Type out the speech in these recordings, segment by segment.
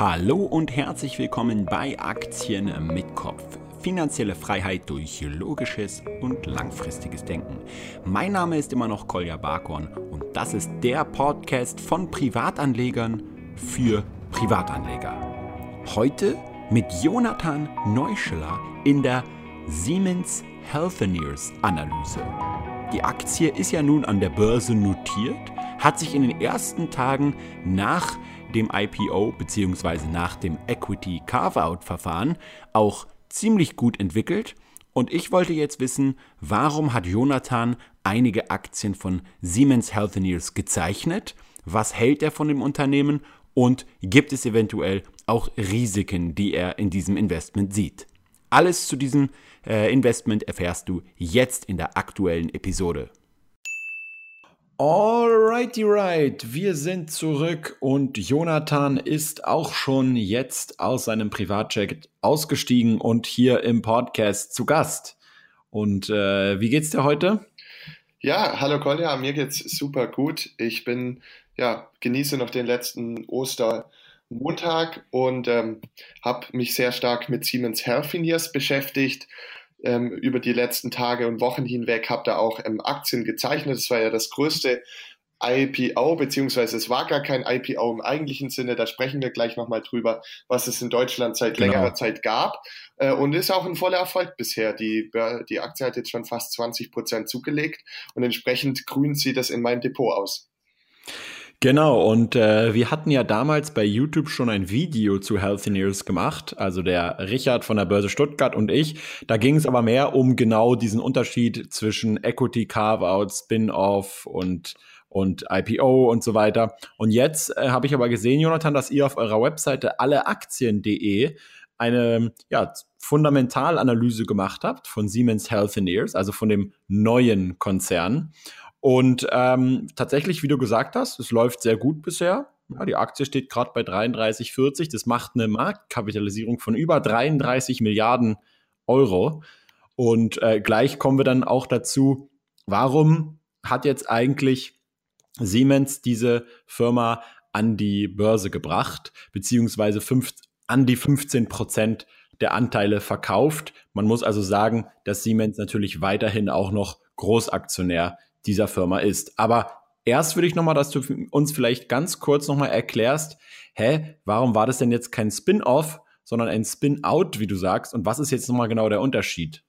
Hallo und herzlich willkommen bei Aktien mit Kopf. Finanzielle Freiheit durch logisches und langfristiges Denken. Mein Name ist immer noch Kolja Barkorn und das ist der Podcast von Privatanlegern für Privatanleger. Heute mit Jonathan Neuscheler in der Siemens Healthineers Analyse. Die Aktie ist ja nun an der Börse notiert, hat sich in den ersten Tagen nach dem IPO bzw. nach dem Equity Carve-out-Verfahren auch ziemlich gut entwickelt. Und ich wollte jetzt wissen, warum hat Jonathan einige Aktien von Siemens Healthineers gezeichnet? Was hält er von dem Unternehmen? Und gibt es eventuell auch Risiken, die er in diesem Investment sieht? Alles zu diesem äh, Investment erfährst du jetzt in der aktuellen Episode. Alrighty right, wir sind zurück und Jonathan ist auch schon jetzt aus seinem Privatjet ausgestiegen und hier im Podcast zu Gast. Und äh, wie geht's dir heute? Ja, hallo Kolja, mir geht's super gut. Ich bin, ja, genieße noch den letzten Ostermontag und ähm, habe mich sehr stark mit Siemens Healthineers beschäftigt ähm, über die letzten Tage und Wochen hinweg, habe da auch ähm, Aktien gezeichnet. Das war ja das größte IPO, beziehungsweise es war gar kein IPO im eigentlichen Sinne, da sprechen wir gleich nochmal drüber, was es in Deutschland seit genau. längerer Zeit gab. Äh, und ist auch ein voller Erfolg bisher. Die, die Aktie hat jetzt schon fast 20 Prozent zugelegt und entsprechend grün sieht das in meinem Depot aus. Genau, und äh, wir hatten ja damals bei YouTube schon ein Video zu Healthineers gemacht, also der Richard von der Börse Stuttgart und ich. Da ging es aber mehr um genau diesen Unterschied zwischen Equity Carve-out, Spin-off und und IPO und so weiter. Und jetzt äh, habe ich aber gesehen, Jonathan, dass ihr auf eurer Webseite alleaktien.de eine ja, Fundamentalanalyse gemacht habt von Siemens Healthineers, also von dem neuen Konzern. Und ähm, tatsächlich, wie du gesagt hast, es läuft sehr gut bisher. Ja, die Aktie steht gerade bei 33,40. Das macht eine Marktkapitalisierung von über 33 Milliarden Euro. Und äh, gleich kommen wir dann auch dazu, warum hat jetzt eigentlich Siemens diese Firma an die Börse gebracht, beziehungsweise fünf, an die 15 Prozent der Anteile verkauft. Man muss also sagen, dass Siemens natürlich weiterhin auch noch Großaktionär dieser Firma ist. Aber erst würde ich nochmal, dass du uns vielleicht ganz kurz nochmal erklärst, hä, warum war das denn jetzt kein Spin-off, sondern ein Spin-out, wie du sagst? Und was ist jetzt nochmal genau der Unterschied?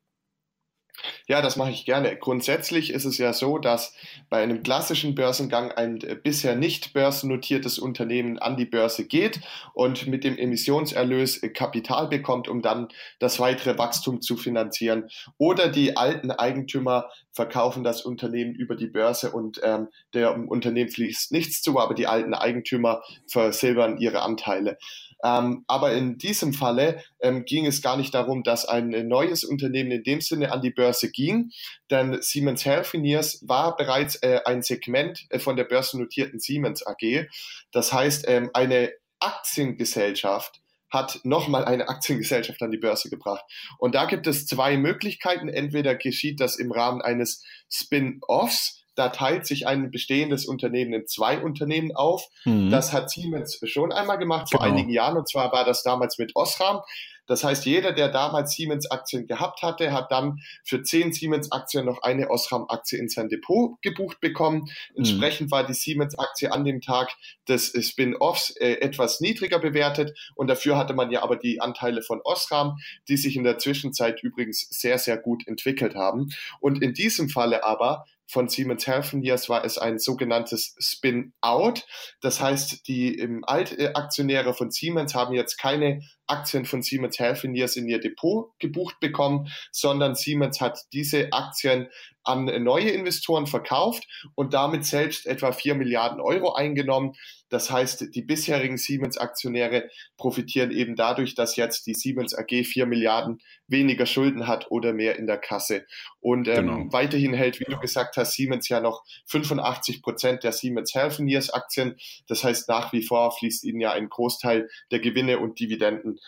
Ja, das mache ich gerne. Grundsätzlich ist es ja so, dass bei einem klassischen Börsengang ein äh, bisher nicht börsennotiertes Unternehmen an die Börse geht und mit dem Emissionserlös äh, Kapital bekommt, um dann das weitere Wachstum zu finanzieren. Oder die alten Eigentümer verkaufen das Unternehmen über die Börse und ähm, der Unternehmen fließt nichts zu, aber die alten Eigentümer versilbern ihre Anteile. Ähm, aber in diesem Falle ähm, ging es gar nicht darum, dass ein neues Unternehmen in dem Sinne an die Börse ging, denn Siemens Healthineers war bereits äh, ein Segment äh, von der börsennotierten Siemens AG. Das heißt, ähm, eine Aktiengesellschaft hat nochmal eine Aktiengesellschaft an die Börse gebracht. Und da gibt es zwei Möglichkeiten. Entweder geschieht das im Rahmen eines Spin-offs, da teilt sich ein bestehendes Unternehmen in zwei Unternehmen auf. Mhm. Das hat Siemens schon einmal gemacht vor genau. einigen Jahren und zwar war das damals mit Osram. Das heißt, jeder, der damals Siemens-Aktien gehabt hatte, hat dann für zehn Siemens-Aktien noch eine Osram-Aktie in sein Depot gebucht bekommen. Mhm. Entsprechend war die Siemens-Aktie an dem Tag des Spin-offs äh, etwas niedriger bewertet und dafür hatte man ja aber die Anteile von Osram, die sich in der Zwischenzeit übrigens sehr, sehr gut entwickelt haben. Und in diesem Falle aber von Siemens Healthineers war es ein sogenanntes Spin-out. Das heißt, die Altaktionäre von Siemens haben jetzt keine Aktien von Siemens Healthineers in ihr Depot gebucht bekommen, sondern Siemens hat diese Aktien an neue Investoren verkauft und damit selbst etwa 4 Milliarden Euro eingenommen. Das heißt, die bisherigen Siemens-Aktionäre profitieren eben dadurch, dass jetzt die Siemens AG 4 Milliarden weniger Schulden hat oder mehr in der Kasse. Und ähm, genau. weiterhin hält, wie du gesagt hast, Siemens ja noch 85 Prozent der Siemens Healthineers Aktien. Das heißt, nach wie vor fließt ihnen ja ein Großteil der Gewinne und Dividenden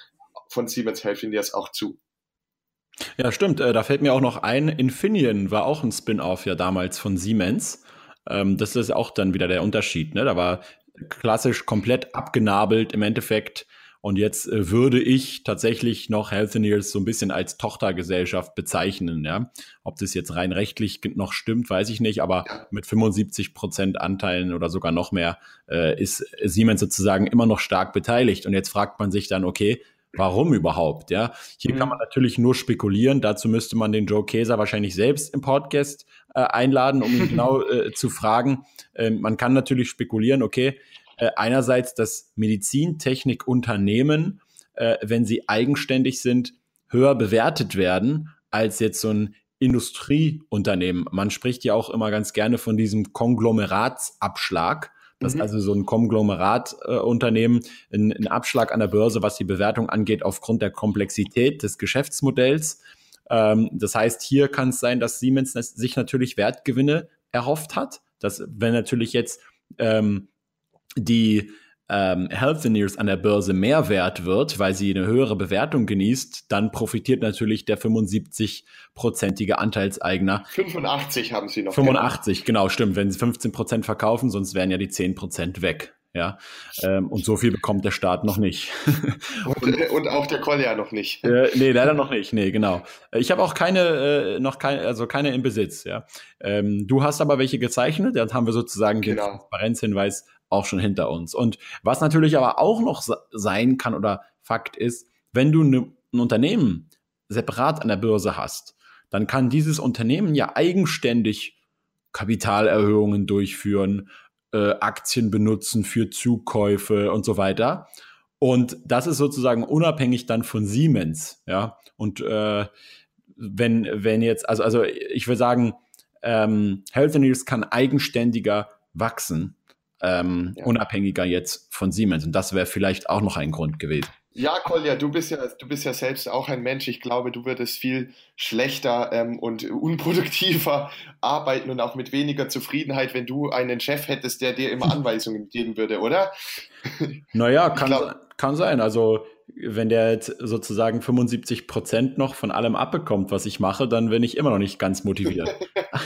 von Siemens Healthineers auch zu. Ja, stimmt. Äh, da fällt mir auch noch ein, Infineon war auch ein Spin-off ja damals von Siemens. Ähm, das ist auch dann wieder der Unterschied. Ne? Da war klassisch komplett abgenabelt im Endeffekt Und jetzt äh, würde ich tatsächlich noch Healthineers so ein bisschen als Tochtergesellschaft bezeichnen. Ja? Ob das jetzt rein rechtlich noch stimmt, weiß ich nicht, aber mit 75 Prozent Anteilen oder sogar noch mehr äh, ist Siemens sozusagen immer noch stark beteiligt. Und jetzt fragt man sich dann, okay, Warum überhaupt? Ja, hier mhm. kann man natürlich nur spekulieren. Dazu müsste man den Joe Käser wahrscheinlich selbst im Podcast äh, einladen, um ihn genau äh, zu fragen. Ähm, man kann natürlich spekulieren, okay, äh, einerseits das Medizintechnikunternehmen, äh, wenn sie eigenständig sind, höher bewertet werden als jetzt so ein Industrieunternehmen. Man spricht ja auch immer ganz gerne von diesem Konglomeratsabschlag. Das mhm. also so ein Konglomeratunternehmen, äh, ein, ein Abschlag an der Börse, was die Bewertung angeht, aufgrund der Komplexität des Geschäftsmodells. Ähm, das heißt, hier kann es sein, dass Siemens sich natürlich Wertgewinne erhofft hat. Dass, wenn natürlich jetzt ähm, die ähm, Healthineers an der Börse mehr wert wird, weil sie eine höhere Bewertung genießt, dann profitiert natürlich der 75-prozentige Anteilseigner. 85 haben sie noch. 85, genau, stimmt. Wenn sie 15 Prozent verkaufen, sonst wären ja die 10 Prozent weg. Ja, ähm, und so viel bekommt der Staat noch nicht. und, und, auch der Kolja noch nicht. Äh, nee, leider noch nicht. Nee, genau. Ich habe auch keine, äh, noch keine, also keine im Besitz, ja. Ähm, du hast aber welche gezeichnet, dann haben wir sozusagen genau. den Transparenzhinweis auch schon hinter uns. Und was natürlich aber auch noch sein kann oder Fakt ist, wenn du ne, ein Unternehmen separat an der Börse hast, dann kann dieses Unternehmen ja eigenständig Kapitalerhöhungen durchführen, äh, Aktien benutzen für Zukäufe und so weiter. Und das ist sozusagen unabhängig dann von Siemens, ja. Und äh, wenn, wenn jetzt, also, also ich würde sagen, ähm, Healthineers kann eigenständiger wachsen ähm, ja. unabhängiger jetzt von Siemens. Und das wäre vielleicht auch noch ein Grund gewesen. Ja, Kolja, du bist ja, du bist ja selbst auch ein Mensch. Ich glaube, du würdest viel schlechter ähm, und unproduktiver arbeiten und auch mit weniger Zufriedenheit, wenn du einen Chef hättest, der dir immer Anweisungen geben würde, oder? Naja, kann, glaub, kann sein. Also wenn der jetzt sozusagen 75 Prozent noch von allem abbekommt, was ich mache, dann bin ich immer noch nicht ganz motiviert.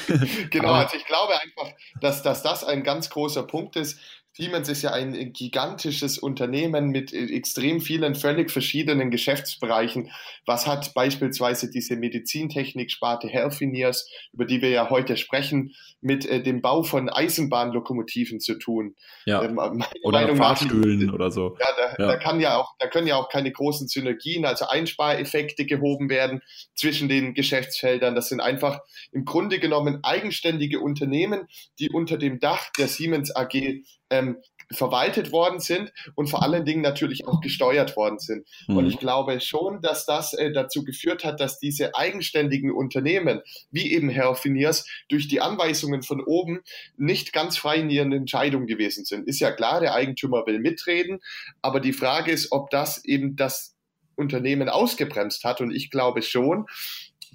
genau, also ich glaube einfach, dass, dass das ein ganz großer Punkt ist, Siemens ist ja ein gigantisches Unternehmen mit extrem vielen völlig verschiedenen Geschäftsbereichen. Was hat beispielsweise diese Medizintechnik-Sparte Healthineers, über die wir ja heute sprechen, mit äh, dem Bau von Eisenbahnlokomotiven zu tun? Ja. Ähm, oder Meinung Fahrstühlen nach, oder so. Ja, da, ja. da, kann ja auch, da können ja auch keine großen Synergien, also Einspareffekte gehoben werden zwischen den Geschäftsfeldern. Das sind einfach im Grunde genommen eigenständige Unternehmen, die unter dem Dach der Siemens AG ähm, verwaltet worden sind und vor allen Dingen natürlich auch gesteuert worden sind. Mhm. Und ich glaube schon, dass das äh, dazu geführt hat, dass diese eigenständigen Unternehmen, wie eben Herr Finiers, durch die Anweisungen von oben nicht ganz frei in ihren Entscheidungen gewesen sind. Ist ja klar, der Eigentümer will mitreden, aber die Frage ist, ob das eben das Unternehmen ausgebremst hat. Und ich glaube schon,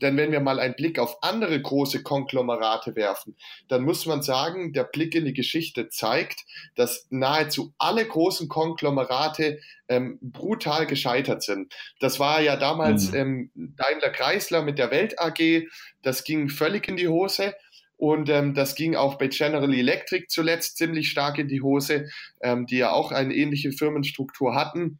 denn wenn wir mal einen Blick auf andere große Konglomerate werfen, dann muss man sagen, der Blick in die Geschichte zeigt, dass nahezu alle großen Konglomerate ähm, brutal gescheitert sind. Das war ja damals mhm. ähm, Daimler Chrysler mit der Welt AG, das ging völlig in die Hose. Und ähm, das ging auch bei General Electric zuletzt ziemlich stark in die Hose, ähm, die ja auch eine ähnliche Firmenstruktur hatten.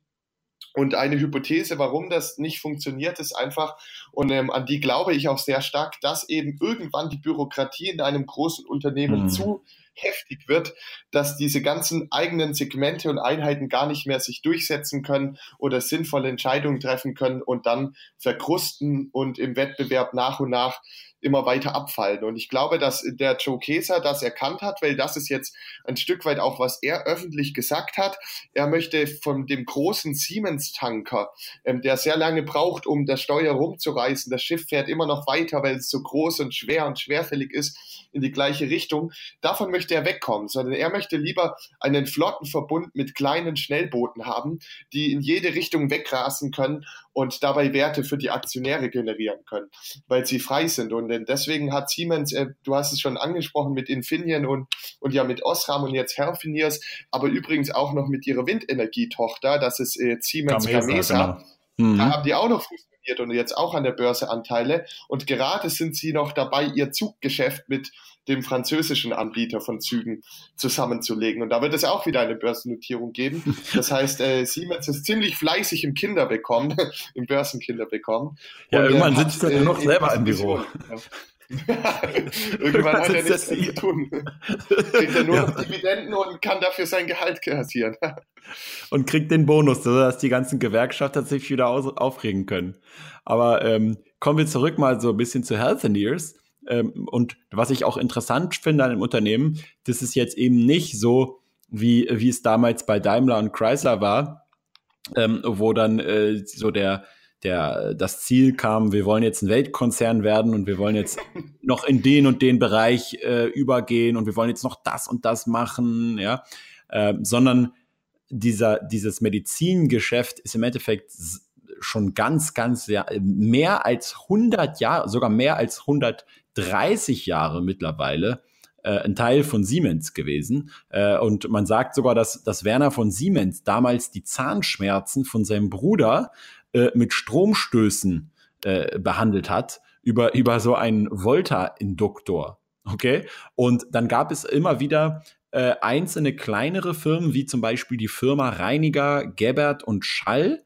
Und eine Hypothese, warum das nicht funktioniert, ist einfach, und ähm, an die glaube ich auch sehr stark, dass eben irgendwann die Bürokratie in einem großen Unternehmen mhm. zu heftig wird, dass diese ganzen eigenen Segmente und Einheiten gar nicht mehr sich durchsetzen können oder sinnvolle Entscheidungen treffen können und dann verkrusten und im Wettbewerb nach und nach immer weiter abfallen. Und ich glaube, dass der Joe Keser das erkannt hat, weil das ist jetzt ein Stück weit auch, was er öffentlich gesagt hat. Er möchte von dem großen Siemens-Tanker, ähm, der sehr lange braucht, um das Steuer rumzureißen, das Schiff fährt immer noch weiter, weil es so groß und schwer und schwerfällig ist, in die gleiche Richtung. Davon möchte er wegkommen, sondern er möchte lieber einen Flottenverbund mit kleinen Schnellbooten haben, die in jede Richtung wegrasen können und dabei Werte für die Aktionäre generieren können, weil sie frei sind. Und deswegen hat Siemens, äh, du hast es schon angesprochen, mit Infineon und, und ja mit Osram und jetzt Healthineers, aber übrigens auch noch mit ihrer Windenergietochter, das ist äh, Siemens Gamesa. Gamesa. Genau. Mhm. Da haben die auch noch börsennotiert und jetzt auch an der Börse Anteile. Und gerade sind sie noch dabei, ihr Zuggeschäft mit dem französischen Anbieter von Zügen zusammenzulegen. Und da wird es auch wieder eine Börsennotierung geben. Das heißt, äh, Siemens ist ziemlich fleißig im Kinderbekommen, im Börsenkinderbekommen. Ja, und, irgendwann äh, sitzt er nur noch selber im Büro. Ja. Irgendwann hat er nichts zu tun. Kriegt er nur ja. Dividenden und kann dafür sein Gehalt kassieren. und kriegt den Bonus, sodass die ganzen Gewerkschafter sich wieder aufregen können. Aber ähm, kommen wir zurück mal so ein bisschen zu Healthineers. Ähm, und was ich auch interessant finde an dem Unternehmen, das ist jetzt eben nicht so, wie, wie es damals bei Daimler und Chrysler war, ähm, wo dann äh, so der, der, das Ziel kam, wir wollen jetzt ein Weltkonzern werden und wir wollen jetzt noch in den und den Bereich äh, übergehen und wir wollen jetzt noch das und das machen, ja, äh, sondern dieser, dieses Medizingeschäft ist im Endeffekt schon ganz, ganz ja, mehr als 100 Jahre, sogar mehr als 130 Jahre mittlerweile äh, ein Teil von Siemens gewesen. Äh, und man sagt sogar, dass, dass Werner von Siemens damals die Zahnschmerzen von seinem Bruder äh, mit Stromstößen äh, behandelt hat über, über so einen Volta-Induktor. Okay? Und dann gab es immer wieder äh, einzelne kleinere Firmen, wie zum Beispiel die Firma Reiniger, Gebert und Schall.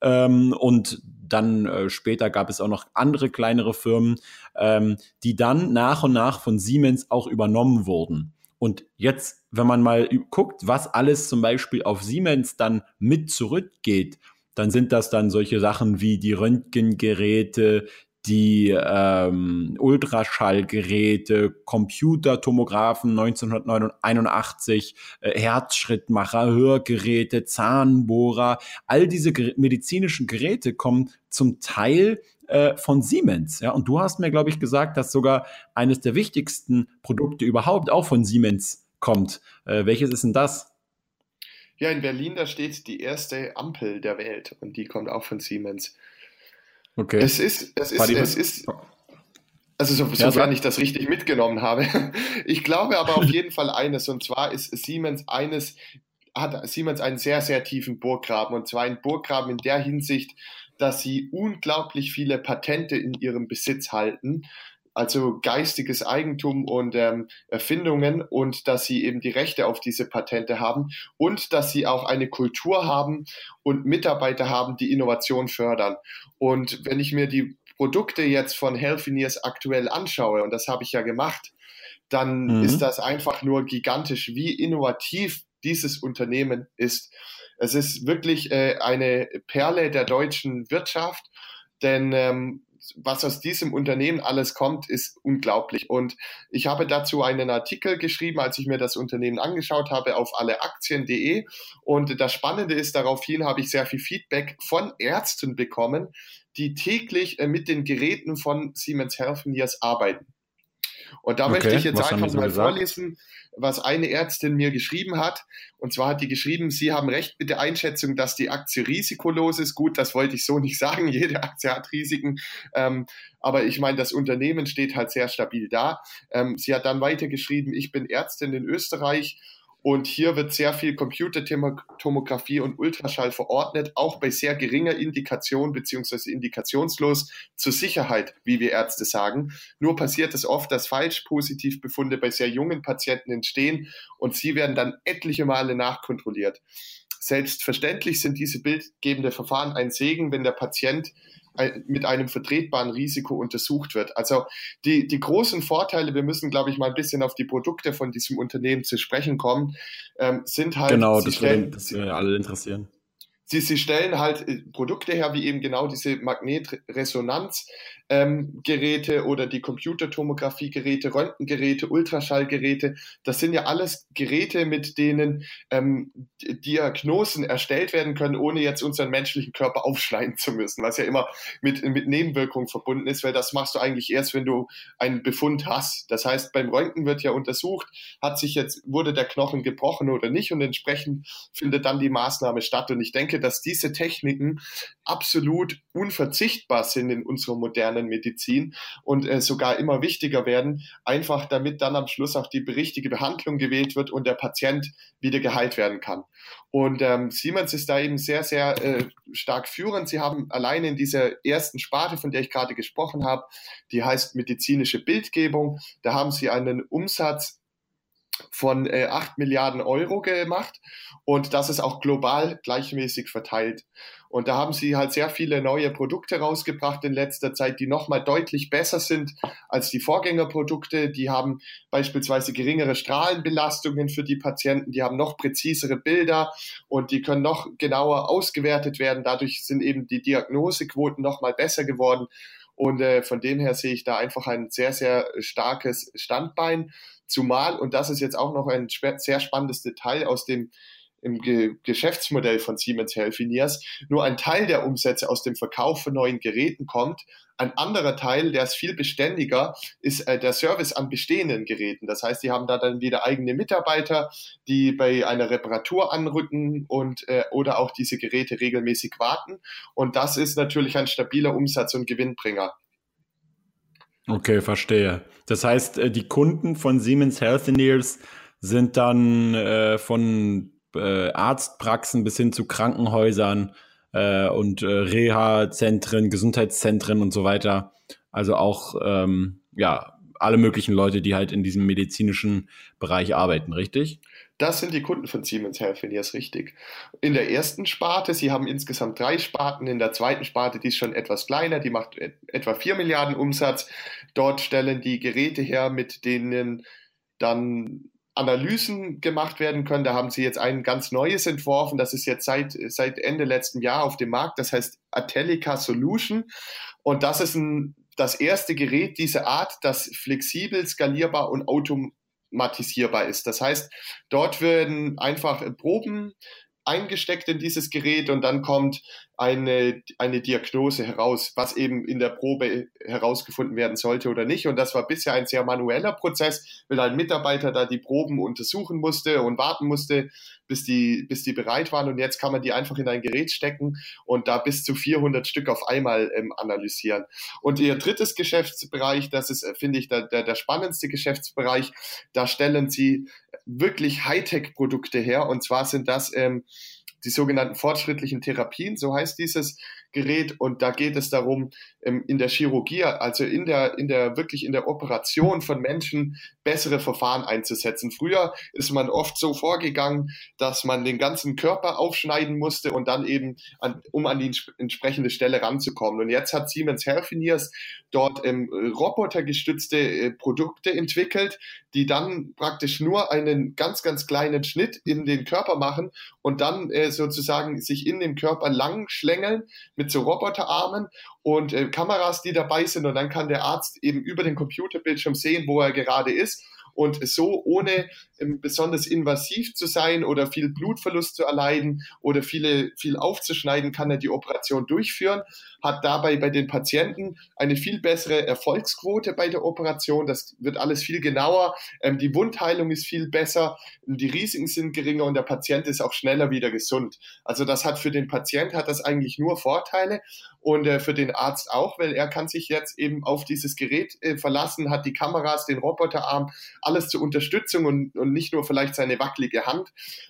Ähm, und dann äh, später gab es auch noch andere kleinere Firmen, ähm, die dann nach und nach von Siemens auch übernommen wurden. Und jetzt, wenn man mal guckt, was alles zum Beispiel auf Siemens dann mit zurückgeht, dann sind das dann solche Sachen wie die Röntgengeräte, die ähm, Ultraschallgeräte, Computertomographen 1981, äh, Herzschrittmacher, Hörgeräte, Zahnbohrer, all diese ger medizinischen Geräte kommen zum Teil äh, von Siemens. Ja, und du hast mir, glaube ich, gesagt, dass sogar eines der wichtigsten Produkte überhaupt auch von Siemens kommt. Äh, welches ist denn das? Ja, in Berlin, da steht die erste Ampel der Welt und die kommt auch von Siemens. Okay. Es ist, es ist, es ist, also so, sofern ja, ich das richtig mitgenommen habe. Ich glaube aber auf jeden Fall eines, und zwar ist Siemens eines, hat Siemens einen sehr, sehr tiefen Burggraben, und zwar einen Burggraben in der Hinsicht, dass sie unglaublich viele Patente in ihrem Besitz halten also geistiges Eigentum und ähm, Erfindungen und dass sie eben die Rechte auf diese Patente haben und dass sie auch eine Kultur haben und Mitarbeiter haben, die Innovation fördern. Und wenn ich mir die Produkte jetzt von Healthineers aktuell anschaue, und das habe ich ja gemacht, dann mhm. ist das einfach nur gigantisch, wie innovativ dieses Unternehmen ist. Es ist wirklich äh, eine Perle der deutschen Wirtschaft, denn ähm, was aus diesem Unternehmen alles kommt, ist unglaublich. Und ich habe dazu einen Artikel geschrieben, als ich mir das Unternehmen angeschaut habe, auf alleaktien.de. Und das Spannende ist, daraufhin habe ich sehr viel Feedback von Ärzten bekommen, die täglich äh, mit den Geräten von Siemens Healthineers arbeiten. Und da okay, möchte ich jetzt einfach mal gesagt? vorlesen, was eine Ärztin mir geschrieben hat. Und zwar hat die geschrieben, Sie haben recht mit der Einschätzung, dass die Aktie risikolos ist. Gut, das wollte ich so nicht sagen. Jede Aktie hat Risiken. Ähm, aber ich meine, das Unternehmen steht halt sehr stabil da. Ähm, sie hat dann weitergeschrieben, ich bin Ärztin in Österreich und hier wird sehr viel Computertomographie und Ultraschall verordnet, auch bei sehr geringer Indikation beziehungsweise indikationslos zur Sicherheit, wie wir Ärzte sagen. Nur passiert es oft, dass Falschpositivbefunde bei sehr jungen Patienten entstehen und sie werden dann etliche Male nachkontrolliert. Selbstverständlich sind diese bildgebende Verfahren ein Segen, wenn der Patient mit einem vertretbaren Risiko untersucht wird. Also die, die großen Vorteile, wir müssen, glaube ich, mal ein bisschen auf die Produkte von diesem Unternehmen zu sprechen kommen, ähm, sind halt. Genau, das würde, das würde alle interessieren. Sie, sie stellen halt äh, Produkte her, wie eben genau diese Magnetresonanz, ähm, oder die Computertomographie-Geräte, Röntgengeräte, Ultraschallgeräte. Das sind ja alles Geräte, mit denen ähm, Diagnosen erstellt werden können, ohne jetzt unseren menschlichen Körper aufschneiden zu müssen, was ja immer mit, mit Nebenwirkungen verbunden ist, weil das machst du eigentlich erst, wenn du einen Befund hast. Das heißt, beim Röntgen wird ja untersucht, hat sich jetzt, wurde der Knochen gebrochen oder nicht und entsprechend findet dann die Maßnahme statt. Und ich denke, dass diese Techniken absolut unverzichtbar sind in unserer modernen Medizin und äh, sogar immer wichtiger werden, einfach damit dann am Schluss auch die richtige Behandlung gewählt wird und der Patient wieder geheilt werden kann. Und ähm, Siemens ist da eben sehr, sehr äh, stark führend. Sie haben alleine in dieser ersten Sparte, von der ich gerade gesprochen habe, die heißt medizinische Bildgebung, da haben sie einen Umsatz von äh, 8 Milliarden Euro gemacht und das ist auch global gleichmäßig verteilt. Und da haben sie halt sehr viele neue Produkte rausgebracht in letzter Zeit, die nochmal deutlich besser sind als die Vorgängerprodukte. Die haben beispielsweise geringere Strahlenbelastungen für die Patienten, die haben noch präzisere Bilder und die können noch genauer ausgewertet werden. Dadurch sind eben die Diagnosequoten nochmal besser geworden. Und äh, von dem her sehe ich da einfach ein sehr, sehr starkes Standbein. Zumal, und das ist jetzt auch noch ein sehr spannendes Detail aus dem im Ge Geschäftsmodell von Siemens Healthineers nur ein Teil der Umsätze aus dem Verkauf von neuen Geräten kommt. Ein anderer Teil, der ist viel beständiger, ist äh, der Service an bestehenden Geräten. Das heißt, die haben da dann wieder eigene Mitarbeiter, die bei einer Reparatur anrücken und äh, oder auch diese Geräte regelmäßig warten. Und das ist natürlich ein stabiler Umsatz und Gewinnbringer. Okay, verstehe. Das heißt, äh, die Kunden von Siemens Healthineers sind dann äh, von äh, Arztpraxen bis hin zu Krankenhäusern äh, und äh, Reha-Zentren, Gesundheitszentren und so weiter. Also auch ähm, ja alle möglichen Leute, die halt in diesem medizinischen Bereich arbeiten, richtig? Das sind die Kunden von Siemens Healthineers, richtig. In der ersten Sparte, sie haben insgesamt drei Sparten. In der zweiten Sparte, die ist schon etwas kleiner, die macht etwa 4 Milliarden Umsatz. Dort stellen die Geräte her, mit denen dann Analysen gemacht werden können. Da haben sie jetzt ein ganz neues entworfen. Das ist jetzt seit, seit Ende letzten Jahr auf dem Markt. Das heißt Atelica Solution. Und das ist ein, das erste Gerät dieser Art, das flexibel, skalierbar und automatisch automatisierbar ist. Das heißt, dort werden einfach Proben eingesteckt in dieses Gerät und dann kommt eine, eine Diagnose heraus, was eben in der Probe herausgefunden werden sollte oder nicht. Und das war bisher ein sehr manueller Prozess, weil ein Mitarbeiter da die Proben untersuchen musste und warten musste, bis die, bis die bereit waren. Und jetzt kann man die einfach in ein Gerät stecken und da bis zu 400 Stück auf einmal ähm, analysieren. Und ihr drittes Geschäftsbereich, das ist, finde ich, der, der, der spannendste Geschäftsbereich, da stellen sie wirklich Hightech-Produkte her. Und zwar sind das ähm, die sogenannten fortschrittlichen Therapien, so heißt dieses Gerät. Und da geht es darum, in der Chirurgie, also in der, in der, wirklich in der Operation von Menschen bessere Verfahren einzusetzen. Früher ist man oft so vorgegangen, dass man den ganzen Körper aufschneiden musste und dann eben, an, um an die entsprechende Stelle ranzukommen. Und jetzt hat Siemens Healthineers dort ähm, robotergestützte äh, Produkte entwickelt, die dann praktisch nur einen ganz, ganz kleinen Schnitt in den Körper machen und dann äh, sozusagen sich in dem Körper lang schlängeln mit so Roboterarmen und äh, Kameras, die dabei sind. Und dann kann der Arzt eben über den Computerbildschirm sehen, wo er gerade ist und so ohne ähm, besonders invasiv zu sein oder viel Blutverlust zu erleiden oder viele, viel aufzuschneiden, kann er die Operation durchführen, hat dabei bei den Patienten eine viel bessere Erfolgsquote bei der Operation. Das wird alles viel genauer. Ähm, die Wundheilung ist viel besser, die Risiken sind geringer und der Patient ist auch schneller wieder gesund. Also das hat für den Patient hat das eigentlich nur Vorteile und äh, für den Arzt auch, weil er kann sich jetzt eben auf dieses Gerät äh, verlassen, hat die Kameras, den Roboterarm, alles zur Unterstützung und, und nicht nur vielleicht seine wackelige Hand.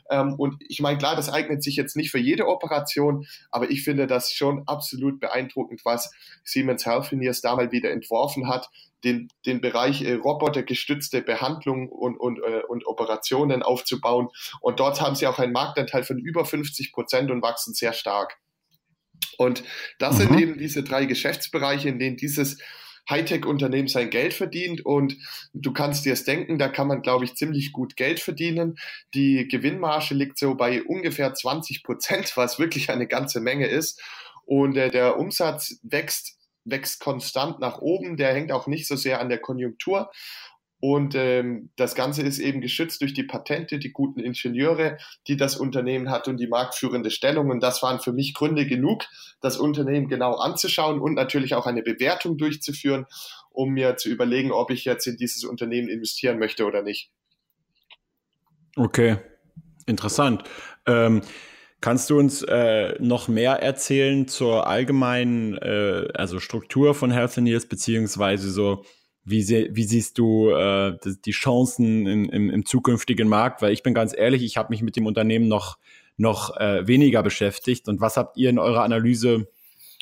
Ähm, und ich meine, klar, das eignet sich jetzt nicht für jede Operation, aber ich finde das schon absolut beeindruckend, was Siemens Healthineers da mal wieder entworfen hat. Den, den Bereich äh, robotergestützte Behandlung und, und, äh, und Operationen aufzubauen. Und dort haben sie auch einen Marktanteil von über 50 Prozent und wachsen sehr stark. Und das mhm. sind eben diese drei Geschäftsbereiche, in denen dieses Hightech-Unternehmen sein Geld verdient und du kannst dir es denken, da kann man, glaube ich, ziemlich gut Geld verdienen. Die Gewinnmarge liegt so bei ungefähr 20 Prozent, was wirklich eine ganze Menge ist. Und äh, der Umsatz wächst, wächst konstant nach oben. Der hängt auch nicht so sehr an der Konjunktur. Und ähm, das Ganze ist eben geschützt durch die Patente, die guten Ingenieure, die das Unternehmen hat und die marktführende Stellung. Und das waren für mich Gründe genug, das Unternehmen genau anzuschauen und natürlich auch eine Bewertung durchzuführen, um mir zu überlegen, ob ich jetzt in dieses Unternehmen investieren möchte oder nicht. Okay, interessant. Ähm, Kannst du uns äh, noch mehr erzählen zur allgemeinen äh, also Struktur von Healthineers, beziehungsweise so, wie, sie, wie siehst du äh, die Chancen in, im, im zukünftigen Markt? Weil ich bin ganz ehrlich, ich habe mich mit dem Unternehmen noch, noch äh, weniger beschäftigt. Und was habt ihr in eurer Analyse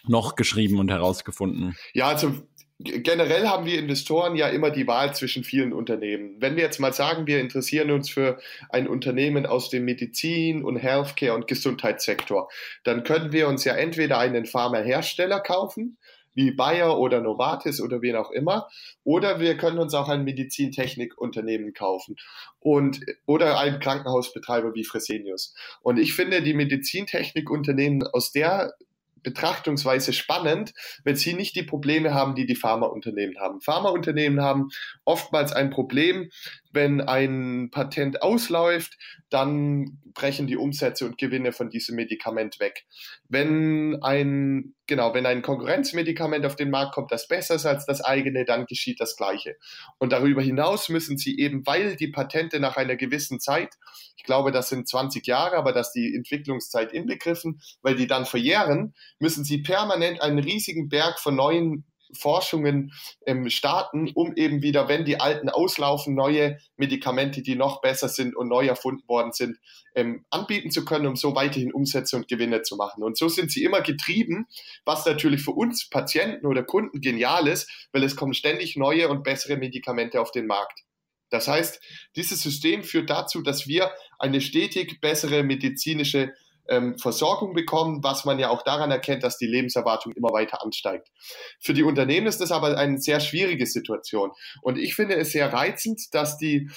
noch geschrieben und herausgefunden? Ja, also generell haben wir Investoren ja immer die Wahl zwischen vielen Unternehmen. Wenn wir jetzt mal sagen, wir interessieren uns für ein Unternehmen aus dem Medizin- und Healthcare- und Gesundheitssektor, dann können wir uns ja entweder einen Pharmahersteller kaufen, wie Bayer oder Novartis oder wen auch immer, oder wir können uns auch ein Medizintechnikunternehmen kaufen und oder einen Krankenhausbetreiber wie Fresenius. Und ich finde die Medizintechnikunternehmen aus der Betrachtungsweise spannend, wenn sie nicht die Probleme haben, die die Pharmaunternehmen haben. Pharmaunternehmen haben oftmals ein Problem, wenn ein Patent ausläuft, dann brechen die Umsätze und Gewinne von diesem Medikament weg. Wenn ein, genau, wenn ein Konkurrenzmedikament auf den Markt kommt, das besser ist als das eigene, dann geschieht das Gleiche. Und darüber hinaus müssen sie eben, weil die Patente nach einer gewissen Zeit, ich glaube, das sind 20 Jahre, aber das die Entwicklungszeit inbegriffen, weil die dann verjähren, müssen sie permanent einen riesigen Berg von neuen Forschungen ähm, starten, um eben wieder, wenn die alten auslaufen, neue Medikamente, die noch besser sind und neu erfunden worden sind, ähm, anbieten zu können, um so weiterhin Umsätze und Gewinne zu machen. Und so sind sie immer getrieben, was natürlich für uns Patienten oder Kunden genial ist, weil es kommen ständig neue und bessere Medikamente auf den Markt. Das heißt, dieses System führt dazu, dass wir eine stetig bessere medizinische ähm, Versorgung bekommen, was man ja auch daran erkennt, dass die Lebenserwartung immer weiter ansteigt. Für die Unternehmen ist das aber eine sehr schwierige Situation. Und ich finde es sehr reizend, dass die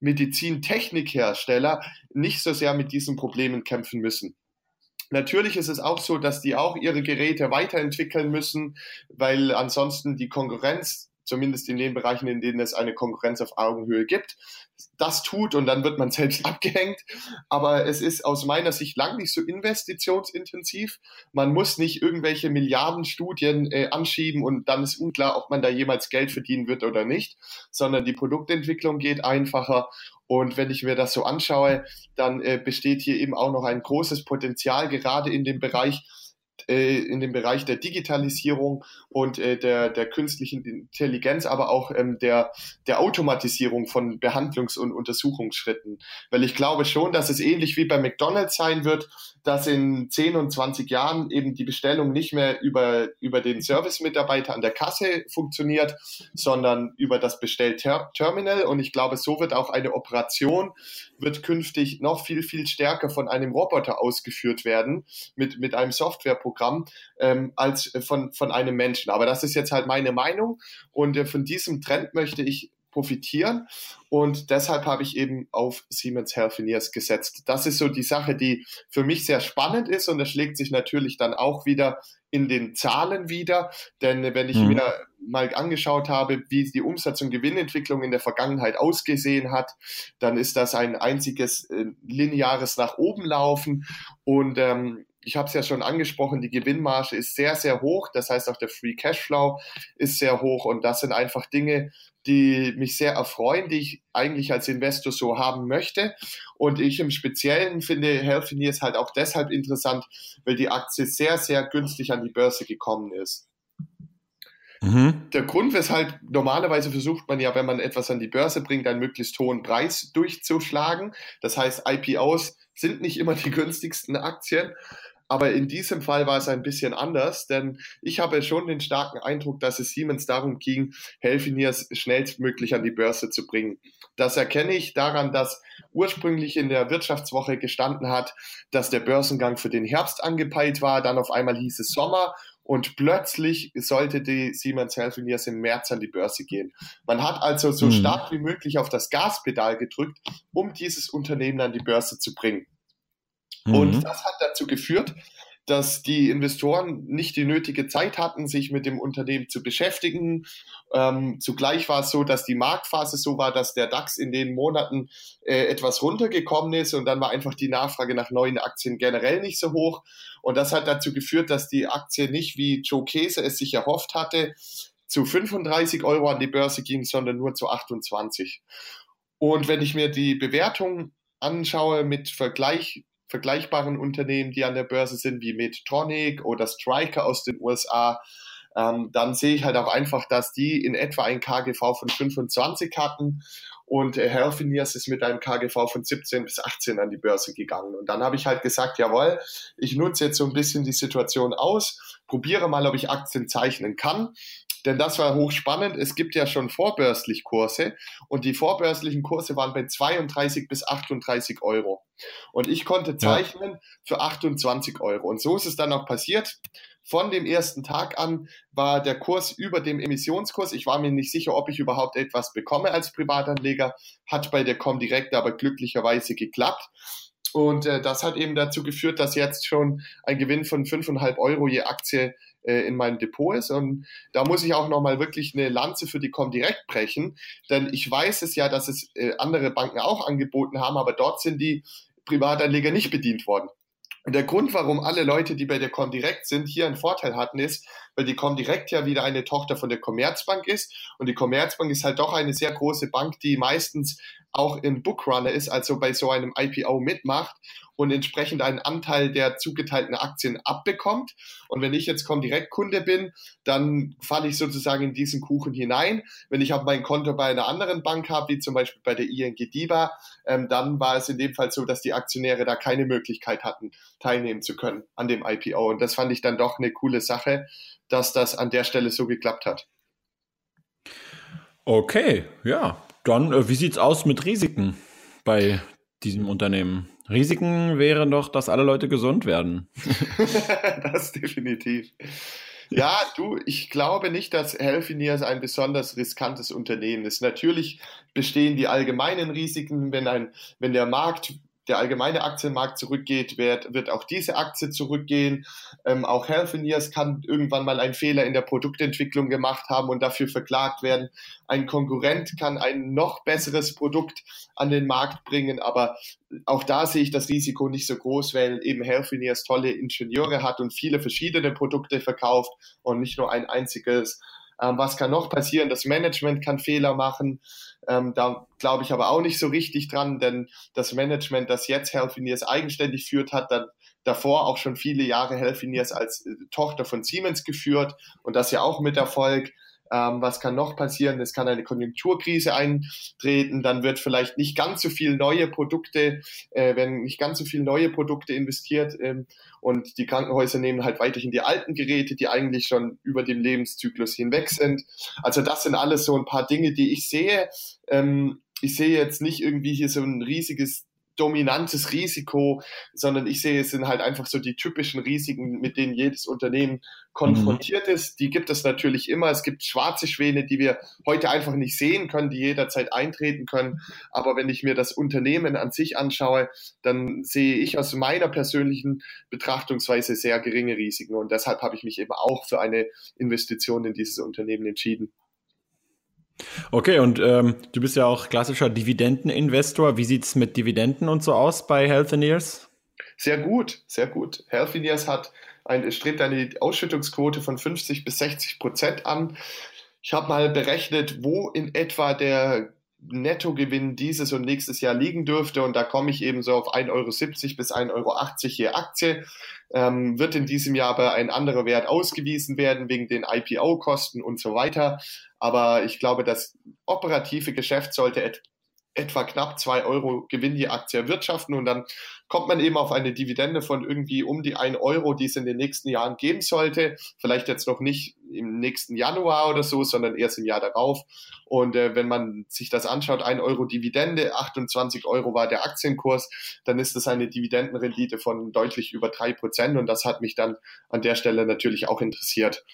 Medizintechnikhersteller nicht so sehr mit diesen Problemen kämpfen müssen. Natürlich ist es auch so, dass die auch ihre Geräte weiterentwickeln müssen, weil ansonsten die Konkurrenz zumindest in den Bereichen, in denen es eine Konkurrenz auf Augenhöhe gibt, das tut und dann wird man selbst abgehängt. Aber es ist aus meiner Sicht lang nicht so investitionsintensiv. Man muss nicht irgendwelche Milliardenstudien äh, anschieben und dann ist unklar, ob man da jemals Geld verdienen wird oder nicht, sondern die Produktentwicklung geht einfacher. Und wenn ich mir das so anschaue, dann äh, besteht hier eben auch noch ein großes Potenzial, gerade in dem Bereich äh, in dem Bereich der Digitalisierung und äh, der, der künstlichen Intelligenz, aber auch ähm, der, der Automatisierung von Behandlungs- und Untersuchungsschritten. Weil ich glaube schon, dass es ähnlich wie bei McDonald's sein wird, dass in 10 und 20 Jahren eben die Bestellung nicht mehr über, über den Service-Mitarbeiter an der Kasse funktioniert, sondern über das Bestellterminal. Und ich glaube, so wird auch eine Operation wird künftig noch viel, viel stärker von einem Roboter ausgeführt werden, mit, mit einem Softwareprogramm, ähm, als von, von einem Menschen. Aber das ist jetzt halt meine Meinung und äh, von diesem Trend möchte ich profitieren. Und deshalb habe ich eben auf Siemens Healthineers gesetzt. Das ist so die Sache, die für mich sehr spannend ist und das schlägt sich natürlich dann auch wieder in den Zahlen wieder. Denn wenn ich mhm. mir mal angeschaut habe, wie die Umsatz- und Gewinnentwicklung in der Vergangenheit ausgesehen hat, dann ist das ein einziges äh, lineares nach oben laufen und ähm, ich habe es ja schon angesprochen, die Gewinnmarge ist sehr, sehr hoch. Das heißt, auch der Free Cashflow ist sehr hoch. Und das sind einfach Dinge, die mich sehr erfreuen, die ich eigentlich als Investor so haben möchte. Und ich im Speziellen finde Healthineers halt auch deshalb interessant, weil die Aktie sehr, sehr günstig an die Börse gekommen ist. Mhm. Der Grund, weshalb normalerweise versucht man ja, wenn man etwas an die Börse bringt, einen möglichst hohen Preis durchzuschlagen. Das heißt, IPOs sind nicht immer die günstigsten Aktien. Aber in diesem Fall war es ein bisschen anders, denn ich habe schon den starken Eindruck, dass es Siemens darum ging, Healthineers schnellstmöglich an die Börse zu bringen. Das erkenne ich daran, dass ursprünglich in der Wirtschaftswoche gestanden hat, dass der Börsengang für den Herbst angepeilt war, dann auf einmal hieß es Sommer und plötzlich sollte die Siemens Healthineers im März an die Börse gehen. Man hat also so mhm. stark wie möglich auf das Gaspedal gedrückt, um dieses Unternehmen an die Börse zu bringen. Mhm. Und das hat dazu geführt, dass die Investoren nicht die nötige Zeit hatten, sich mit dem Unternehmen zu beschäftigen. Ähm, zugleich war es so, dass die Marktphase so war, dass der DAX in den Monaten äh, etwas runtergekommen ist und dann war einfach die Nachfrage nach neuen Aktien generell nicht so hoch. Und das hat dazu geführt, dass die Aktie nicht wie Joe Käse es sich erhofft hatte, zu 35 Euro an die Börse ging, sondern nur zu 28. Und wenn ich mir die Bewertung anschaue mit Vergleich vergleichbaren Unternehmen, die an der Börse sind, wie Medtronic oder Stryker aus den USA, ähm, dann sehe ich halt auch einfach, dass die in etwa ein KGV von 25 hatten und äh, Healthineers ist mit einem KGV von 17 bis 18 an die Börse gegangen. Und dann habe ich halt gesagt, jawohl, ich nutze jetzt so ein bisschen die Situation aus, probiere mal, ob ich Aktien zeichnen kann. Denn das war hochspannend. Es gibt ja schon vorbörslich Kurse und die vorbörslichen Kurse waren bei 32 bis 38 Euro. Und ich konnte zeichnen ja. für 28 Euro. Und so ist es dann auch passiert. Von dem ersten Tag an war der Kurs über dem Emissionskurs. Ich war mir nicht sicher, ob ich überhaupt etwas bekomme als Privatanleger. Hat bei der Comdirect aber glücklicherweise geklappt. Und äh, das hat eben dazu geführt, dass jetzt schon ein Gewinn von 5,5 Euro je Aktie in meinem Depot ist. Und da muss ich auch nochmal wirklich eine Lanze für die Comdirect brechen, denn ich weiß es ja, dass es äh, andere Banken auch angeboten haben, aber dort sind die Privatanleger nicht bedient worden. Und der Grund, warum alle Leute, die bei der Comdirect sind, hier einen Vorteil hatten, ist, weil die Comdirect ja wieder eine Tochter von der Commerzbank ist. Und die Commerzbank ist halt doch eine sehr große Bank, die meistens auch in Bookrunner ist, also bei so einem IPO mitmacht und entsprechend einen Anteil der zugeteilten Aktien abbekommt. Und wenn ich jetzt direkt Kunde bin, dann falle ich sozusagen in diesen Kuchen hinein. Wenn ich aber mein Konto bei einer anderen Bank habe, wie zum Beispiel bei der ING DIBA, ähm, dann war es in dem Fall so, dass die Aktionäre da keine Möglichkeit hatten, teilnehmen zu können an dem IPO. Und das fand ich dann doch eine coole Sache, dass das an der Stelle so geklappt hat. Okay, ja, dann, äh, wie sieht's aus mit Risiken bei diesem Unternehmen? Risiken wären doch, dass alle Leute gesund werden. das definitiv. Ja, du, ich glaube nicht, dass Healthineers ein besonders riskantes Unternehmen ist. Natürlich bestehen die allgemeinen Risiken, wenn ein, wenn der Markt der allgemeine Aktienmarkt zurückgeht, wird, wird auch diese Aktie zurückgehen. Ähm, auch Healthineers kann irgendwann mal einen Fehler in der Produktentwicklung gemacht haben und dafür verklagt werden. Ein Konkurrent kann ein noch besseres Produkt an den Markt bringen, aber auch da sehe ich das Risiko nicht so groß, weil eben Healthineers tolle Ingenieure hat und viele verschiedene Produkte verkauft und nicht nur ein einziges. Ähm, was kann noch passieren? Das Management kann Fehler machen. Ähm, da glaube ich aber auch nicht so richtig dran, denn das Management, das jetzt Healthineers eigenständig führt, hat dann davor auch schon viele Jahre Healthineers als äh, Tochter von Siemens geführt und das ja auch mit Erfolg. Ähm, was kann noch passieren? Es kann eine Konjunkturkrise eintreten, dann wird vielleicht nicht ganz so viel neue Produkte, äh, werden nicht ganz so viel neue Produkte investiert ähm, und die Krankenhäuser nehmen halt weiterhin die alten Geräte, die eigentlich schon über dem Lebenszyklus hinweg sind. Also das sind alles so ein paar Dinge, die ich sehe. Ähm, ich sehe jetzt nicht irgendwie hier so ein riesiges dominantes Risiko, sondern ich sehe, es sind halt einfach so die typischen Risiken, mit denen jedes Unternehmen konfrontiert mhm. ist. Die gibt es natürlich immer. Es gibt schwarze Schwäne, die wir heute einfach nicht sehen können, die jederzeit eintreten können. Aber wenn ich mir das Unternehmen an sich anschaue, dann sehe ich aus meiner persönlichen Betrachtungsweise sehr geringe Risiken. Und deshalb habe ich mich eben auch für eine Investition in dieses Unternehmen entschieden. Okay, und ähm, du bist ja auch klassischer Dividendeninvestor. Wie sieht es mit Dividenden und so aus bei Healthineers? Sehr gut, sehr gut. Healthineers hat ein, strebt eine Ausschüttungsquote von 50 bis 60 Prozent an. Ich habe mal berechnet, wo in etwa der Nettogewinn dieses und nächstes Jahr liegen dürfte. Und da komme ich eben so auf 1,70 Euro bis 1,80 Euro je Aktie. Ähm, wird in diesem Jahr aber ein anderer Wert ausgewiesen werden wegen den IPO-Kosten und so weiter. Aber ich glaube, das operative Geschäft sollte etwa knapp zwei Euro Gewinn die Aktie erwirtschaften und dann kommt man eben auf eine Dividende von irgendwie um die ein Euro, die es in den nächsten Jahren geben sollte. Vielleicht jetzt noch nicht im nächsten Januar oder so, sondern erst im Jahr darauf. Und äh, wenn man sich das anschaut, ein Euro Dividende, 28 Euro war der Aktienkurs, dann ist das eine Dividendenrendite von deutlich über drei Prozent und das hat mich dann an der Stelle natürlich auch interessiert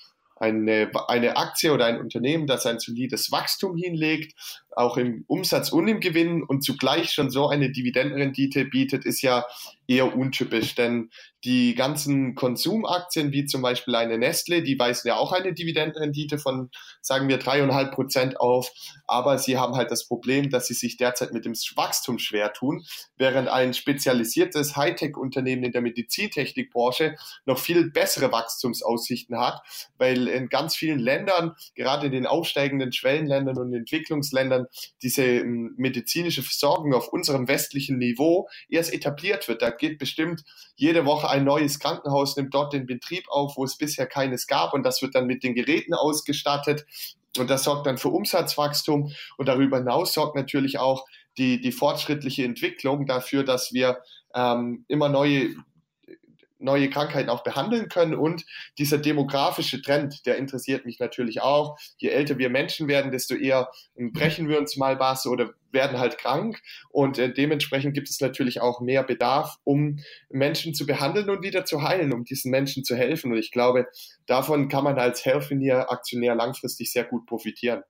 eine, eine Aktie oder ein Unternehmen, das ein solides Wachstum hinlegt, auch im Umsatz und im Gewinn. Und zugleich schon so eine Dividendenrendite bietet, ist ja eher untypisch, denn die ganzen Konsumaktien, wie zum Beispiel eine Nestle, die weisen ja auch eine Dividendenrendite von, sagen wir, dreieinhalb Prozent auf, aber sie haben halt das Problem, dass sie sich derzeit mit dem Wachstum schwer tun, während ein spezialisiertes Hightech-Unternehmen in der Medizintechnikbranche noch viel bessere Wachstumsaussichten hat, weil in ganz vielen Ländern, gerade in den aufsteigenden Schwellenländern und Entwicklungsländern, diese ähm, medizinische Versorgung auf unserem westlichen Niveau erst etabliert wird. Da geht bestimmt jede Woche ein neues Krankenhaus, nimmt dort den Betrieb auf, wo es bisher keines gab und das wird dann mit den Geräten ausgestattet. Und das sorgt dann für Umsatzwachstum und darüber hinaus sorgt natürlich auch die, die fortschrittliche Entwicklung dafür, dass wir ähm, immer neue neue Krankheiten auch behandeln können. Und dieser demografische Trend, der interessiert mich natürlich auch. Je älter wir Menschen werden, desto eher brechen wir uns mal was oder werden halt krank. Und äh, dementsprechend gibt es natürlich auch mehr Bedarf, um Menschen zu behandeln und wieder zu heilen, um diesen Menschen zu helfen. Und ich glaube, davon kann man als Healthineer-Aktionär langfristig sehr gut profitieren.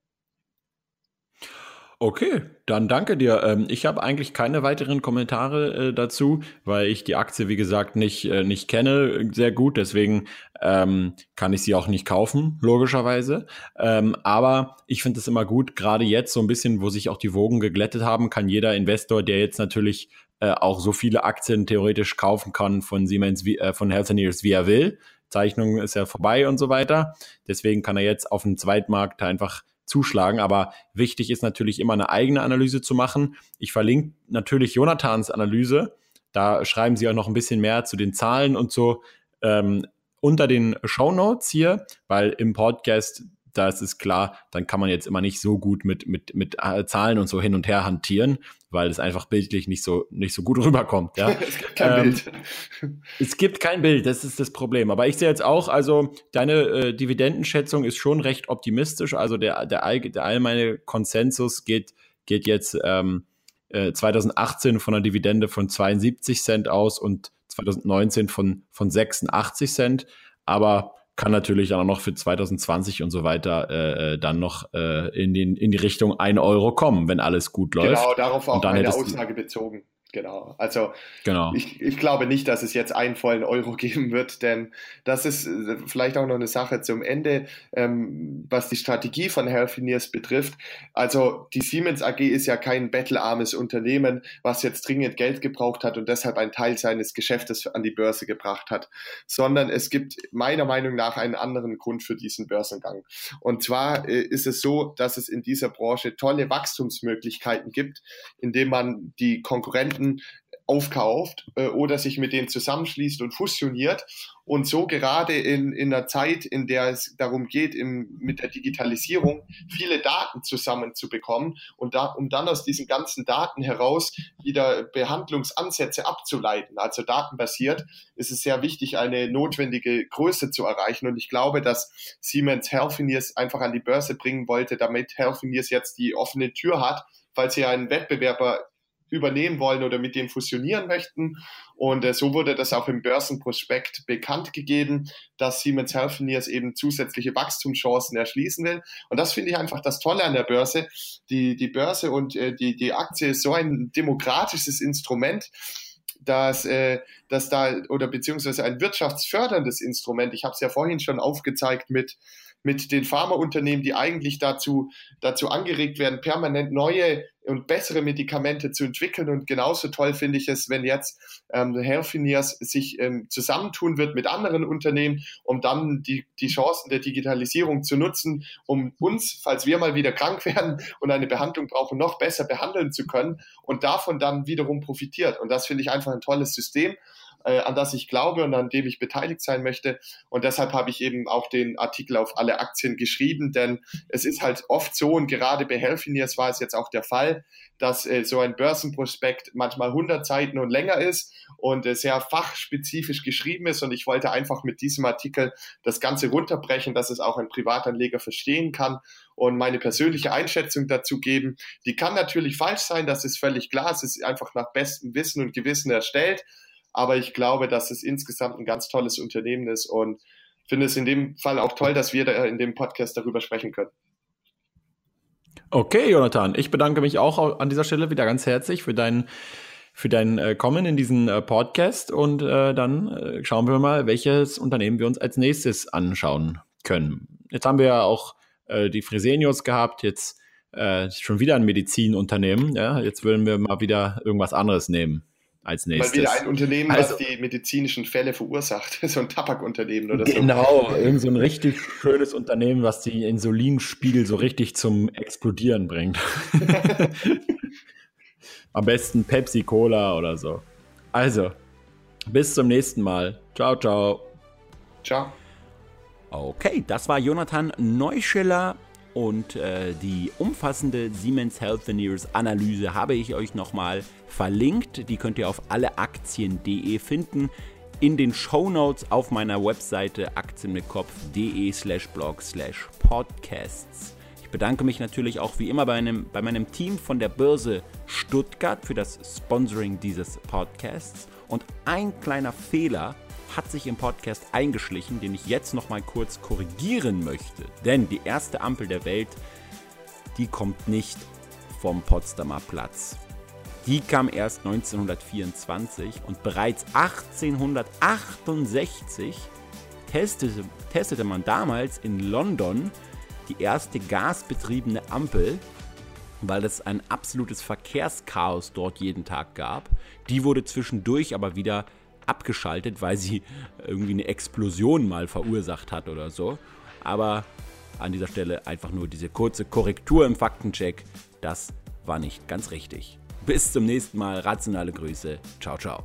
Okay, dann danke dir. Ähm, ich habe eigentlich keine weiteren Kommentare äh, dazu, weil ich die Aktie, wie gesagt, nicht, äh, nicht kenne sehr gut. Deswegen ähm, kann ich sie auch nicht kaufen, logischerweise. Ähm, aber ich finde es immer gut, gerade jetzt so ein bisschen, wo sich auch die Wogen geglättet haben, kann jeder Investor, der jetzt natürlich äh, auch so viele Aktien theoretisch kaufen kann von Siemens, wie, äh, von Healthineers, wie er will. Zeichnung ist ja vorbei und so weiter. Deswegen kann er jetzt auf dem Zweitmarkt einfach zuschlagen. Aber wichtig ist natürlich immer eine eigene Analyse zu machen. Ich verlinke natürlich Jonathans Analyse. Da schreiben sie auch noch ein bisschen mehr zu den Zahlen und so ähm, unter den Show Notes hier, weil im Podcast da ist es klar, dann kann man jetzt immer nicht so gut mit, mit, mit äh, Zahlen und so hin und her hantieren, weil es einfach bildlich nicht so, nicht so gut rüberkommt. Ja? es gibt kein ähm, Bild. Es gibt kein Bild, das ist das Problem. Aber ich sehe jetzt auch, also deine äh, Dividendenschätzung ist schon recht optimistisch. Also der, der, der allgemeine Konsensus geht, geht jetzt ähm, äh, 2018 von einer Dividende von 72 Cent aus und 2019 von, von 86 Cent. Aber kann natürlich dann auch noch für 2020 und so weiter äh, äh, dann noch äh, in, den, in die Richtung 1 Euro kommen, wenn alles gut läuft. Genau, darauf auch eine Aussage bezogen. Genau. Also genau. Ich, ich glaube nicht, dass es jetzt einen vollen Euro geben wird, denn das ist äh, vielleicht auch noch eine Sache zum Ende, ähm, was die Strategie von Healthineers betrifft. Also die Siemens AG ist ja kein bettelarmes Unternehmen, was jetzt dringend Geld gebraucht hat und deshalb einen Teil seines Geschäftes an die Börse gebracht hat, sondern es gibt meiner Meinung nach einen anderen Grund für diesen Börsengang. Und zwar äh, ist es so, dass es in dieser Branche tolle Wachstumsmöglichkeiten gibt, indem man die Konkurrenten Konkurrenten aufkauft äh, oder sich mit denen zusammenschließt und fusioniert. Und so gerade in, in einer Zeit, in der es darum geht, im, mit der Digitalisierung viele Daten zusammenzubekommen und da, um dann aus diesen ganzen Daten heraus wieder Behandlungsansätze abzuleiten, also datenbasiert, ist es sehr wichtig, eine notwendige Größe zu erreichen. Und ich glaube, dass Siemens Healthineers einfach an die Börse bringen wollte, damit Healthineers jetzt die offene Tür hat, falls sie einen Wettbewerber übernehmen wollen oder mit dem fusionieren möchten. Und äh, so wurde das auch im Börsenprospekt bekannt gegeben, dass Siemens Healthineers eben zusätzliche Wachstumschancen erschließen will. Und das finde ich einfach das Tolle an der Börse. Die, die Börse und äh, die, die Aktie ist so ein demokratisches Instrument, dass, äh, dass da oder beziehungsweise ein wirtschaftsförderndes Instrument. Ich habe es ja vorhin schon aufgezeigt mit mit den Pharmaunternehmen, die eigentlich dazu, dazu angeregt werden, permanent neue und bessere Medikamente zu entwickeln. Und genauso toll finde ich es, wenn jetzt ähm, Healthineers sich ähm, zusammentun wird mit anderen Unternehmen, um dann die, die Chancen der Digitalisierung zu nutzen, um uns, falls wir mal wieder krank werden und eine Behandlung brauchen, noch besser behandeln zu können und davon dann wiederum profitiert. Und das finde ich einfach ein tolles System äh, an das ich glaube und an dem ich beteiligt sein möchte. Und deshalb habe ich eben auch den Artikel auf alle Aktien geschrieben, denn es ist halt oft so und gerade bei Healthineers war es jetzt auch der Fall, dass äh, so ein Börsenprospekt manchmal 100 Seiten und länger ist und äh, sehr fachspezifisch geschrieben ist. Und ich wollte einfach mit diesem Artikel das Ganze runterbrechen, dass es auch ein Privatanleger verstehen kann und meine persönliche Einschätzung dazu geben. Die kann natürlich falsch sein, das ist völlig klar. Es ist einfach nach bestem Wissen und Gewissen erstellt. Aber ich glaube, dass es insgesamt ein ganz tolles Unternehmen ist und finde es in dem Fall auch toll, dass wir da in dem Podcast darüber sprechen können. Okay, Jonathan, ich bedanke mich auch an dieser Stelle wieder ganz herzlich für dein, für dein äh, Kommen in diesen äh, Podcast und äh, dann schauen wir mal, welches Unternehmen wir uns als nächstes anschauen können. Jetzt haben wir ja auch die Fresenius gehabt, jetzt schon wieder ein Medizinunternehmen. Jetzt würden wir mal wieder irgendwas anderes nehmen. Als nächstes. Mal wieder ein Unternehmen, also, was die medizinischen Fälle verursacht. so ein Tabakunternehmen oder genau, so. Genau, irgend so ein richtig schönes Unternehmen, was die Insulinspiegel so richtig zum Explodieren bringt. Am besten Pepsi Cola oder so. Also, bis zum nächsten Mal. Ciao, ciao. Ciao. Okay, das war Jonathan Neuschiller und äh, die umfassende Siemens Healthineers Analyse habe ich euch nochmal verlinkt. Die könnt ihr auf alleaktien.de finden. In den Show Notes auf meiner Webseite aktienmitkopf.de slash blog slash podcasts. Ich bedanke mich natürlich auch wie immer bei meinem, bei meinem Team von der Börse Stuttgart für das Sponsoring dieses Podcasts. Und ein kleiner Fehler hat sich im Podcast eingeschlichen, den ich jetzt noch mal kurz korrigieren möchte. Denn die erste Ampel der Welt, die kommt nicht vom Potsdamer Platz. Die kam erst 1924 und bereits 1868 testete, testete man damals in London die erste gasbetriebene Ampel, weil es ein absolutes Verkehrschaos dort jeden Tag gab. Die wurde zwischendurch aber wieder abgeschaltet, weil sie irgendwie eine Explosion mal verursacht hat oder so. Aber an dieser Stelle einfach nur diese kurze Korrektur im Faktencheck. Das war nicht ganz richtig. Bis zum nächsten Mal. Rationale Grüße. Ciao, ciao.